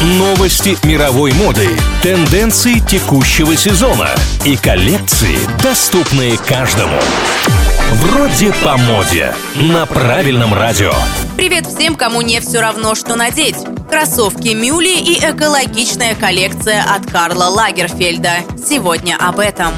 Новости мировой моды, тенденции текущего сезона и коллекции, доступные каждому. Вроде по моде. На правильном радио. Привет всем, кому не все равно, что надеть. Кроссовки Мюли и экологичная коллекция от Карла Лагерфельда. Сегодня об этом.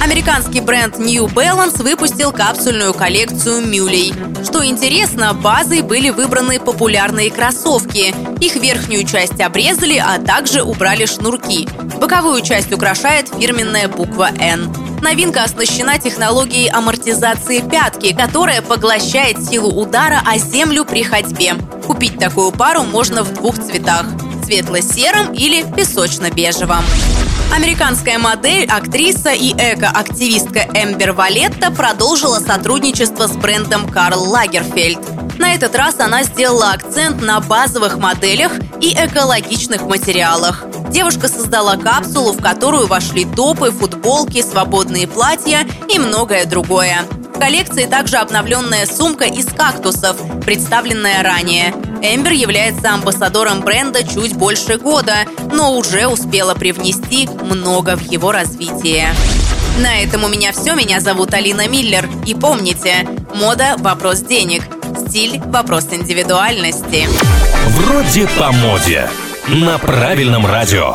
Американский бренд New Balance выпустил капсульную коллекцию мюлей. Что интересно, базой были выбраны популярные кроссовки. Их верхнюю часть обрезали, а также убрали шнурки. Боковую часть украшает фирменная буква «Н». Новинка оснащена технологией амортизации пятки, которая поглощает силу удара о землю при ходьбе. Купить такую пару можно в двух цветах – светло-сером или песочно-бежевом. Американская модель, актриса и эко-активистка Эмбер Валетта продолжила сотрудничество с брендом Карл Лагерфельд. На этот раз она сделала акцент на базовых моделях и экологичных материалах. Девушка создала капсулу, в которую вошли топы, футболки, свободные платья и многое другое. В коллекции также обновленная сумка из кактусов, представленная ранее. Эмбер является амбассадором бренда чуть больше года, но уже успела привнести много в его развитие. На этом у меня все. Меня зовут Алина Миллер. И помните, мода – вопрос денег, стиль – вопрос индивидуальности. Вроде по моде. На правильном радио.